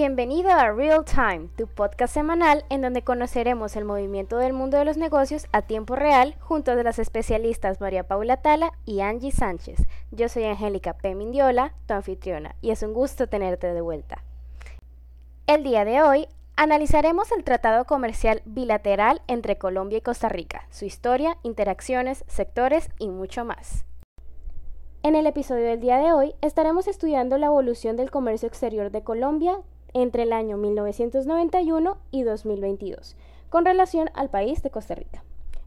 Bienvenido a Real Time, tu podcast semanal en donde conoceremos el movimiento del mundo de los negocios a tiempo real junto a las especialistas María Paula Tala y Angie Sánchez. Yo soy Angélica P. Mindiola, tu anfitriona, y es un gusto tenerte de vuelta. El día de hoy analizaremos el tratado comercial bilateral entre Colombia y Costa Rica, su historia, interacciones, sectores y mucho más. En el episodio del día de hoy estaremos estudiando la evolución del comercio exterior de Colombia entre el año 1991 y 2022, con relación al país de Costa Rica.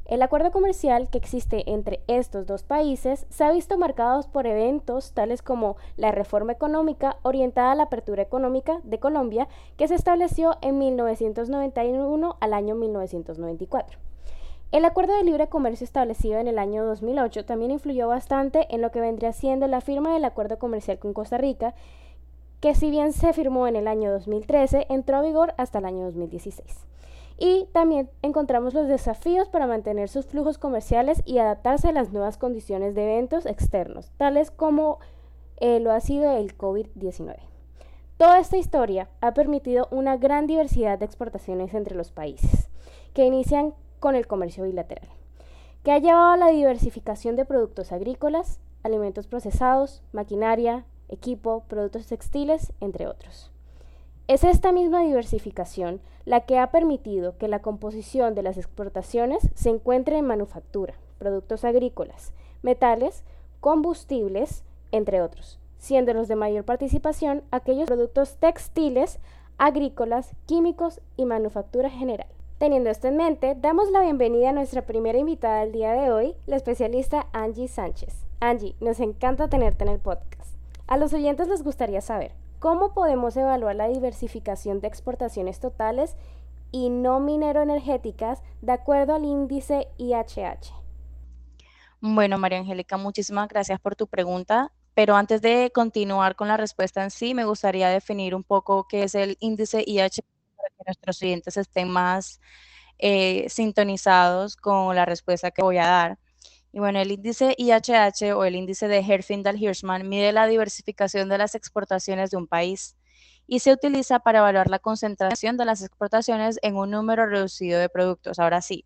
El acuerdo comercial que existe entre estos dos países se ha visto marcado por eventos tales como la reforma económica orientada a la apertura económica de Colombia que se estableció en 1991 al año 1994. El acuerdo de libre comercio establecido en el año 2008 también influyó bastante en lo que vendría siendo la firma del acuerdo comercial con Costa Rica que si bien se firmó en el año 2013, entró a vigor hasta el año 2016. Y también encontramos los desafíos para mantener sus flujos comerciales y adaptarse a las nuevas condiciones de eventos externos, tales como eh, lo ha sido el COVID-19. Toda esta historia ha permitido una gran diversidad de exportaciones entre los países, que inician con el comercio bilateral, que ha llevado a la diversificación de productos agrícolas, alimentos procesados, maquinaria, equipo, productos textiles, entre otros. Es esta misma diversificación la que ha permitido que la composición de las exportaciones se encuentre en manufactura, productos agrícolas, metales, combustibles, entre otros, siendo los de mayor participación aquellos productos textiles, agrícolas, químicos y manufactura general. Teniendo esto en mente, damos la bienvenida a nuestra primera invitada del día de hoy, la especialista Angie Sánchez. Angie, nos encanta tenerte en el podcast. A los oyentes les gustaría saber, ¿cómo podemos evaluar la diversificación de exportaciones totales y no minero-energéticas de acuerdo al índice IHH? Bueno, María Angélica, muchísimas gracias por tu pregunta. Pero antes de continuar con la respuesta en sí, me gustaría definir un poco qué es el índice IHH para que nuestros oyentes estén más eh, sintonizados con la respuesta que voy a dar. Y bueno, el índice IHH o el índice de Herfindahl-Hirschman mide la diversificación de las exportaciones de un país y se utiliza para evaluar la concentración de las exportaciones en un número reducido de productos. Ahora sí,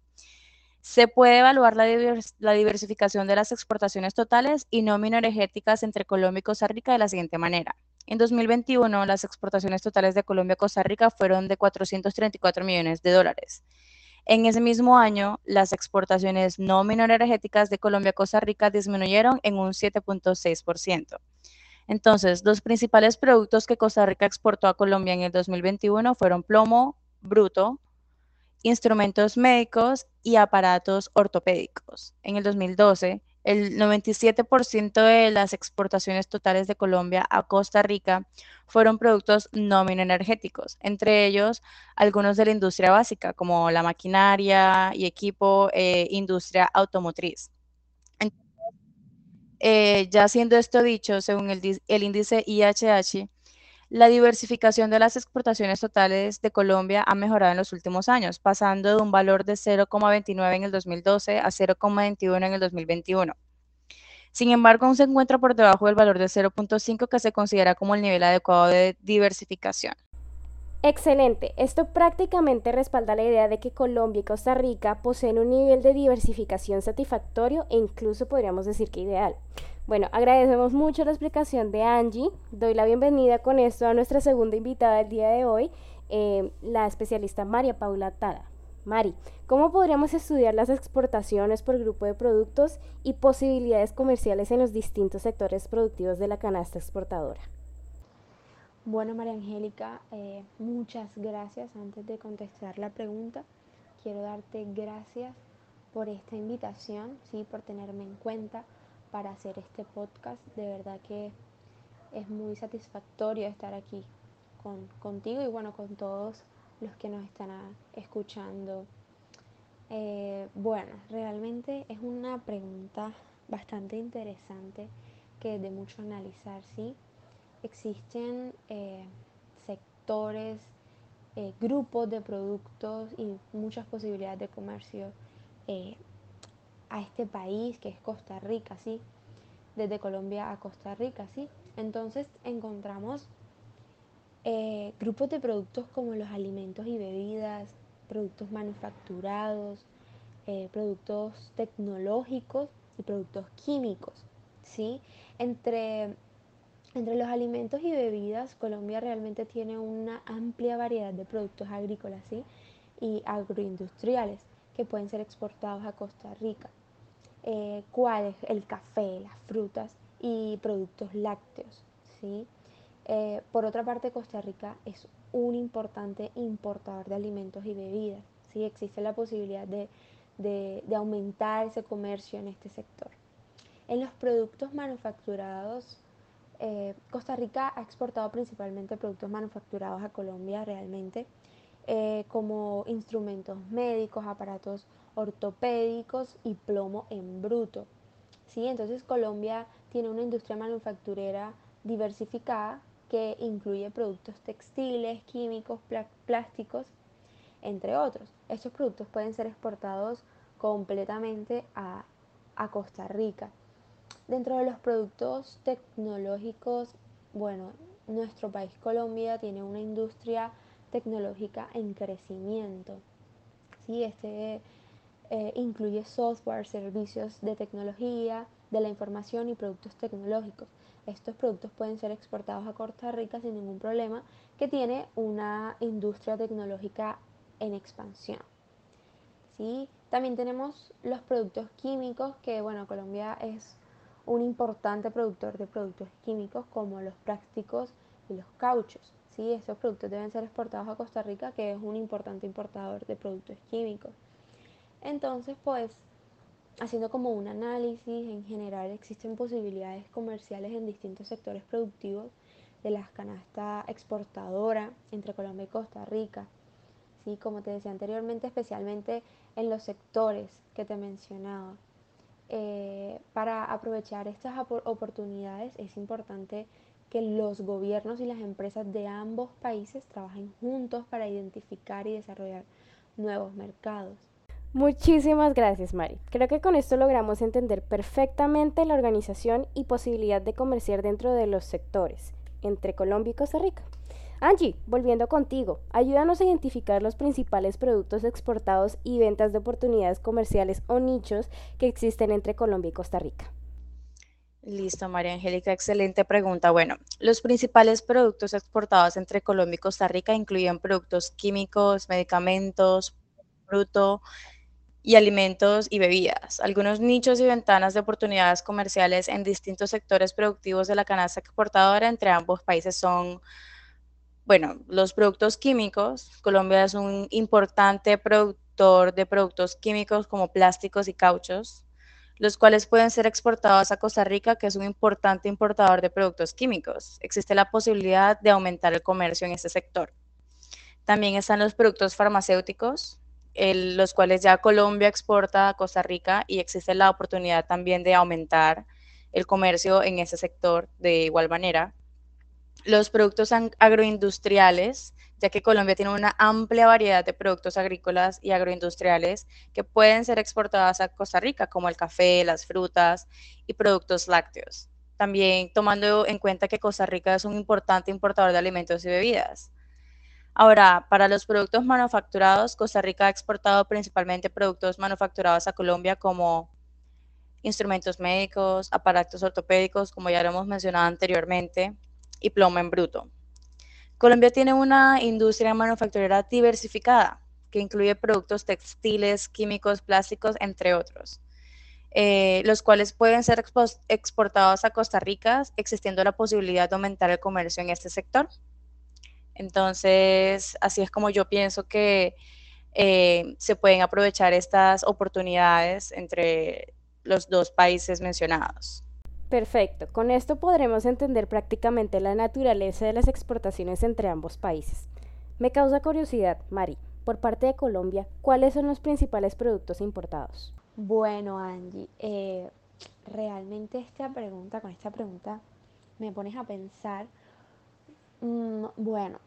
se puede evaluar la, diversificación de las exportaciones totales y no energéticas entre Colombia y Costa Rica de la siguiente manera. En 2021, las exportaciones totales de Colombia a Costa Rica fueron de 434 millones de dólares en ese mismo año, las exportaciones no energéticas de Colombia a Costa Rica disminuyeron en un 7.6%. Entonces, los principales productos que Costa Rica exportó a Colombia en el 2021 fueron plomo bruto, instrumentos médicos y aparatos ortopédicos. En el 2012, el 97% de las exportaciones totales de Colombia a Costa Rica fueron productos no energéticos, entre ellos algunos de la industria básica, como la maquinaria y equipo, eh, industria automotriz. Eh, ya siendo esto dicho, según el, el índice IHH, la diversificación de las exportaciones totales de Colombia ha mejorado en los últimos años, pasando de un valor de 0,29 en el 2012 a 0,21 en el 2021. Sin embargo, aún se encuentra por debajo del valor de 0.5 que se considera como el nivel adecuado de diversificación. Excelente. Esto prácticamente respalda la idea de que Colombia y Costa Rica poseen un nivel de diversificación satisfactorio e incluso podríamos decir que ideal. Bueno, agradecemos mucho la explicación de Angie. Doy la bienvenida con esto a nuestra segunda invitada del día de hoy, eh, la especialista María Paula Tada. Mari, ¿cómo podríamos estudiar las exportaciones por grupo de productos y posibilidades comerciales en los distintos sectores productivos de la canasta exportadora? Bueno, María Angélica, eh, muchas gracias. Antes de contestar la pregunta, quiero darte gracias por esta invitación, ¿sí? por tenerme en cuenta para hacer este podcast. De verdad que es muy satisfactorio estar aquí con, contigo y bueno, con todos los que nos están escuchando. Eh, bueno, realmente es una pregunta bastante interesante que de mucho analizar, ¿sí? existen eh, sectores, eh, grupos de productos y muchas posibilidades de comercio eh, a este país que es Costa Rica, ¿sí? Desde Colombia a Costa Rica, ¿sí? Entonces encontramos eh, grupos de productos como los alimentos y bebidas, productos manufacturados, eh, productos tecnológicos y productos químicos. ¿sí? Entre, entre los alimentos y bebidas, Colombia realmente tiene una amplia variedad de productos agrícolas ¿sí? y agroindustriales que pueden ser exportados a Costa Rica. Eh, ¿Cuáles? El café, las frutas y productos lácteos. ¿sí? Eh, por otra parte, Costa Rica es un importante importador de alimentos y bebidas. ¿sí? Existe la posibilidad de, de aumentar ese comercio en este sector. En los productos manufacturados, eh, Costa Rica ha exportado principalmente productos manufacturados a Colombia realmente, eh, como instrumentos médicos, aparatos ortopédicos y plomo en bruto. ¿Sí? Entonces Colombia tiene una industria manufacturera diversificada que incluye productos textiles, químicos, plásticos, entre otros. Estos productos pueden ser exportados completamente a Costa Rica. Dentro de los productos tecnológicos, bueno, nuestro país Colombia tiene una industria tecnológica en crecimiento. ¿sí? Este eh, incluye software, servicios de tecnología, de la información y productos tecnológicos. Estos productos pueden ser exportados a Costa Rica sin ningún problema, que tiene una industria tecnológica en expansión. ¿sí? También tenemos los productos químicos, que bueno, Colombia es un importante productor de productos químicos como los plásticos y los cauchos. ¿Sí? Estos productos deben ser exportados a Costa Rica, que es un importante importador de productos químicos. Entonces, pues, haciendo como un análisis, en general existen posibilidades comerciales en distintos sectores productivos de la canasta exportadora entre Colombia y Costa Rica. ¿sí? Como te decía anteriormente, especialmente en los sectores que te mencionaba. Eh, para aprovechar estas oportunidades es importante que los gobiernos y las empresas de ambos países trabajen juntos para identificar y desarrollar nuevos mercados. Muchísimas gracias, Mari. Creo que con esto logramos entender perfectamente la organización y posibilidad de comerciar dentro de los sectores entre Colombia y Costa Rica. Angie, volviendo contigo, ayúdanos a identificar los principales productos exportados y ventas de oportunidades comerciales o nichos que existen entre Colombia y Costa Rica. Listo, María Angélica, excelente pregunta. Bueno, los principales productos exportados entre Colombia y Costa Rica incluyen productos químicos, medicamentos, fruto y alimentos y bebidas. Algunos nichos y ventanas de oportunidades comerciales en distintos sectores productivos de la canasta exportadora entre ambos países son bueno, los productos químicos. Colombia es un importante productor de productos químicos como plásticos y cauchos, los cuales pueden ser exportados a Costa Rica, que es un importante importador de productos químicos. Existe la posibilidad de aumentar el comercio en este sector. También están los productos farmacéuticos, los cuales ya Colombia exporta a Costa Rica y existe la oportunidad también de aumentar el comercio en ese sector de igual manera los productos agroindustriales, ya que Colombia tiene una amplia variedad de productos agrícolas y agroindustriales que pueden ser exportados a Costa Rica, como el café, las frutas y productos lácteos. También tomando en cuenta que Costa Rica es un importante importador de alimentos y bebidas. Ahora, para los productos manufacturados, Costa Rica ha exportado principalmente productos manufacturados a Colombia como instrumentos médicos, aparatos ortopédicos, como ya lo hemos mencionado anteriormente, y plomo en bruto. Colombia tiene una industria manufacturera diversificada que incluye productos textiles, químicos, plásticos, entre otros, eh, los cuales pueden ser exportados a Costa Rica, existiendo la posibilidad de aumentar el comercio en este sector. Entonces, así es como yo pienso que eh, se pueden aprovechar estas oportunidades entre los dos países mencionados. Perfecto, con esto podremos entender prácticamente la naturaleza de las exportaciones entre ambos países. Me causa curiosidad, Mari, por parte de Colombia, ¿cuáles son los principales productos importados? Bueno, Angie, eh, realmente esta pregunta, con esta pregunta me pones a pensar, mm, bueno,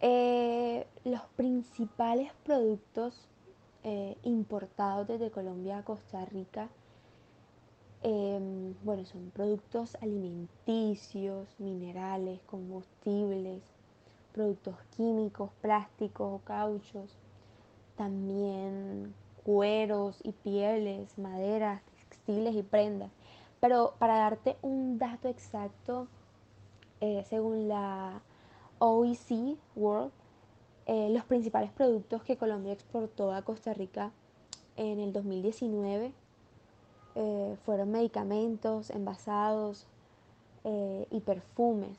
eh, los principales productos eh, importados desde Colombia a Costa Rica Em, bueno, son productos alimenticios, minerales, combustibles, productos químicos, plásticos o cauchos, también cueros y pieles, maderas, textiles y prendas. Pero para darte un dato exacto, eh, según la OEC World, eh, los principales productos que Colombia exportó a Costa Rica en el 2019 eh, fueron medicamentos, envasados y perfumes.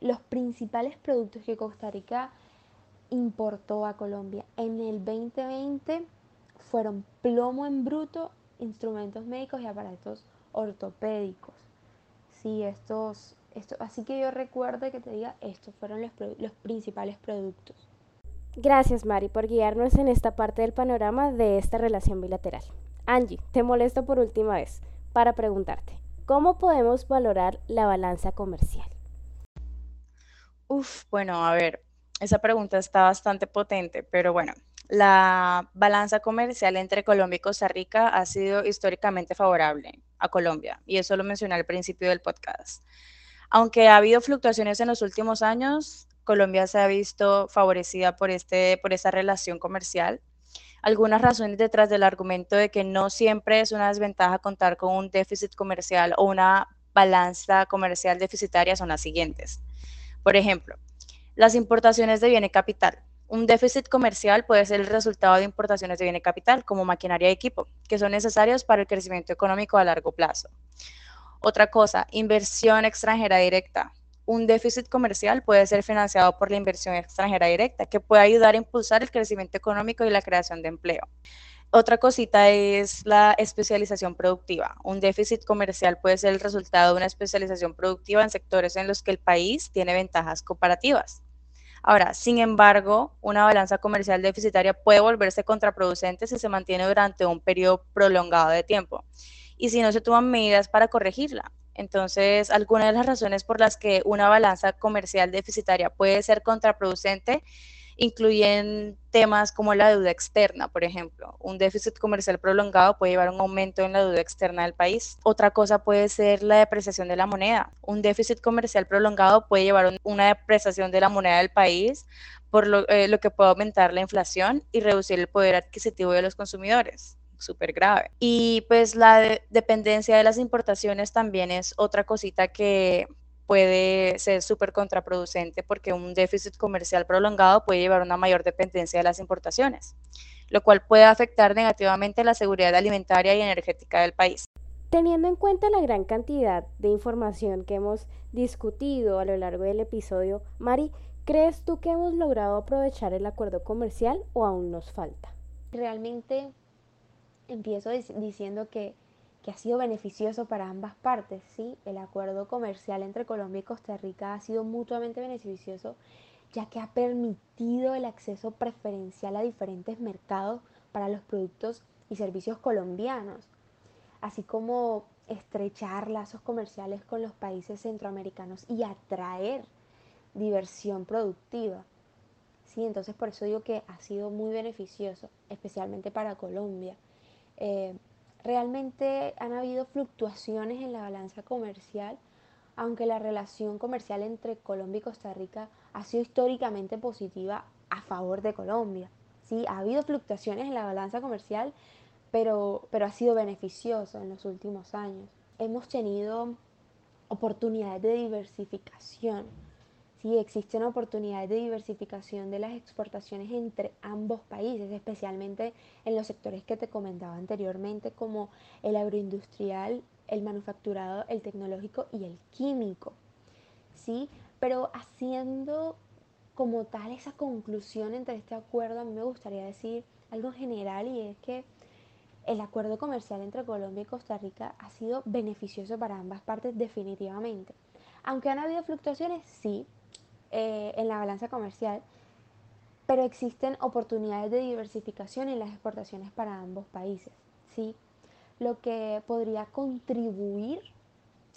los principales productos que Costa Rica importó a Colombia en el 2020 fueron plomo en bruto, instrumentos médicos y aparatos ortopédicos. Sí, estos, esto, así que yo recuerdo que te diga, estos fueron los, los principales productos. Gracias, Mari, por guiarnos en esta parte del panorama de esta relación bilateral. Angie, te molesto por última vez para preguntarte, ¿cómo podemos valorar la balanza comercial? Uf, bueno, a ver, esa pregunta está bastante potente, pero bueno, la balanza comercial entre Colombia y Costa Rica ha sido históricamente favorable a Colombia, y eso lo mencioné al principio del podcast. Aunque ha habido fluctuaciones en los últimos años, Colombia se ha visto favorecida por, este, por esta relación comercial. Algunas razones detrás del argumento de que no siempre es una desventaja contar con un déficit comercial o una balanza comercial deficitaria son las siguientes. Por ejemplo, las importaciones de bienes capital. Un déficit comercial puede ser el resultado de importaciones de bienes capital, como maquinaria y equipo, que son necesarios para el crecimiento económico a largo plazo. Otra cosa, inversión extranjera directa. Un déficit comercial puede ser financiado por la inversión extranjera directa, que puede ayudar a impulsar el crecimiento económico y la creación de empleo. Otra cosita es la especialización productiva. Un déficit comercial puede ser el resultado de una especialización productiva en sectores en los que el país tiene ventajas comparativas. Ahora, sin embargo, una balanza comercial deficitaria puede volverse contraproducente si se mantiene durante un periodo prolongado de tiempo y si no se toman medidas para corregirla. Entonces, algunas de las razones por las que una balanza comercial deficitaria puede ser contraproducente incluyen temas como la deuda externa, por ejemplo. Un déficit comercial prolongado puede llevar a un aumento en la deuda externa del país. Otra cosa puede ser la depreciación de la moneda. Un déficit comercial prolongado puede llevar a una depreciación de la moneda del país, por lo, eh, lo que puede aumentar la inflación y reducir el poder adquisitivo de los consumidores súper grave. Y pues la dependencia de las importaciones también es otra cosita que puede ser súper contraproducente porque un déficit comercial prolongado puede llevar a una mayor dependencia de las importaciones, lo cual puede afectar negativamente la seguridad alimentaria y energética del país. Teniendo en cuenta la gran cantidad de información que hemos discutido a lo largo del episodio, Mari, ¿crees tú que hemos logrado aprovechar el acuerdo comercial o aún nos falta? Realmente empiezo diciendo que que ha sido beneficioso para ambas partes. ¿sí? El acuerdo comercial entre Colombia y Costa Rica ha sido mutuamente beneficioso ya que ha permitido el acceso preferencial a diferentes mercados para los productos y servicios colombianos, así como estrechar lazos comerciales con los países centroamericanos y atraer diversión productiva. Sí, entonces por eso digo que ha sido muy beneficioso, especialmente para Colombia. Eh, Realmente han habido fluctuaciones en la balanza comercial, aunque la relación comercial entre Colombia y Costa Rica ha sido históricamente positiva a favor de Colombia. Sí, ha habido fluctuaciones en la balanza comercial, pero, pero ha sido beneficioso en los últimos años. Hemos tenido oportunidades de diversificación sí existen oportunidades de diversificación de las exportaciones entre ambos países, especialmente en los sectores que te comentaba anteriormente, como el agroindustrial, el manufacturado, el tecnológico y el químico. ¿sí? Pero haciendo como tal esa conclusión entre este acuerdo, a mí me gustaría decir algo general y es que el acuerdo comercial entre Colombia y Costa Rica ha sido beneficioso para ambas partes definitivamente. Aunque han habido fluctuaciones, sí, eh, en la balanza comercial, pero existen oportunidades de diversificación en las exportaciones para ambos países, ¿sí? lo que podría contribuir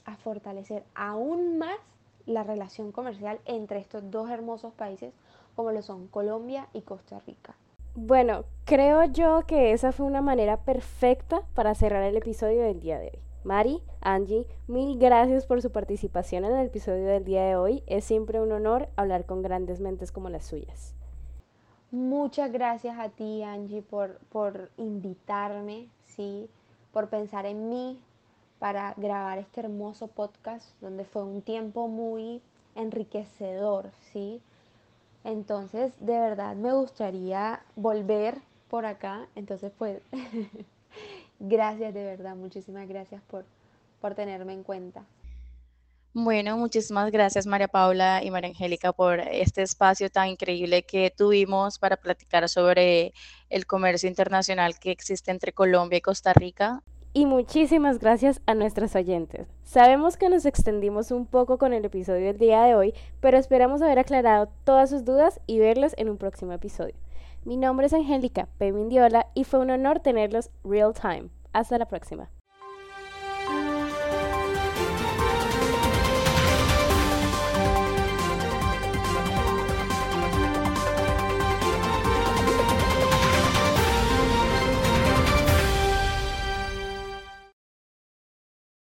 a fortalecer aún más la relación comercial entre estos dos hermosos países como lo son Colombia y Costa Rica. Bueno, creo yo que esa fue una manera perfecta para cerrar el episodio del día de hoy. Mari, Angie, mil gracias por su participación en el episodio del día de hoy. Es siempre un honor hablar con grandes mentes como las suyas. Muchas gracias a ti, Angie, por, por invitarme, ¿sí? por pensar en mí para grabar este hermoso podcast, donde fue un tiempo muy enriquecedor, ¿sí? Entonces, de verdad me gustaría volver por acá. Entonces, pues, gracias de verdad, muchísimas gracias por, por tenerme en cuenta. Bueno, muchísimas gracias María Paula y María Angélica por este espacio tan increíble que tuvimos para platicar sobre el comercio internacional que existe entre Colombia y Costa Rica. Y muchísimas gracias a nuestros oyentes. Sabemos que nos extendimos un poco con el episodio del día de hoy, pero esperamos haber aclarado todas sus dudas y verlos en un próximo episodio. Mi nombre es Angélica P. Mindiola y fue un honor tenerlos real time. Hasta la próxima.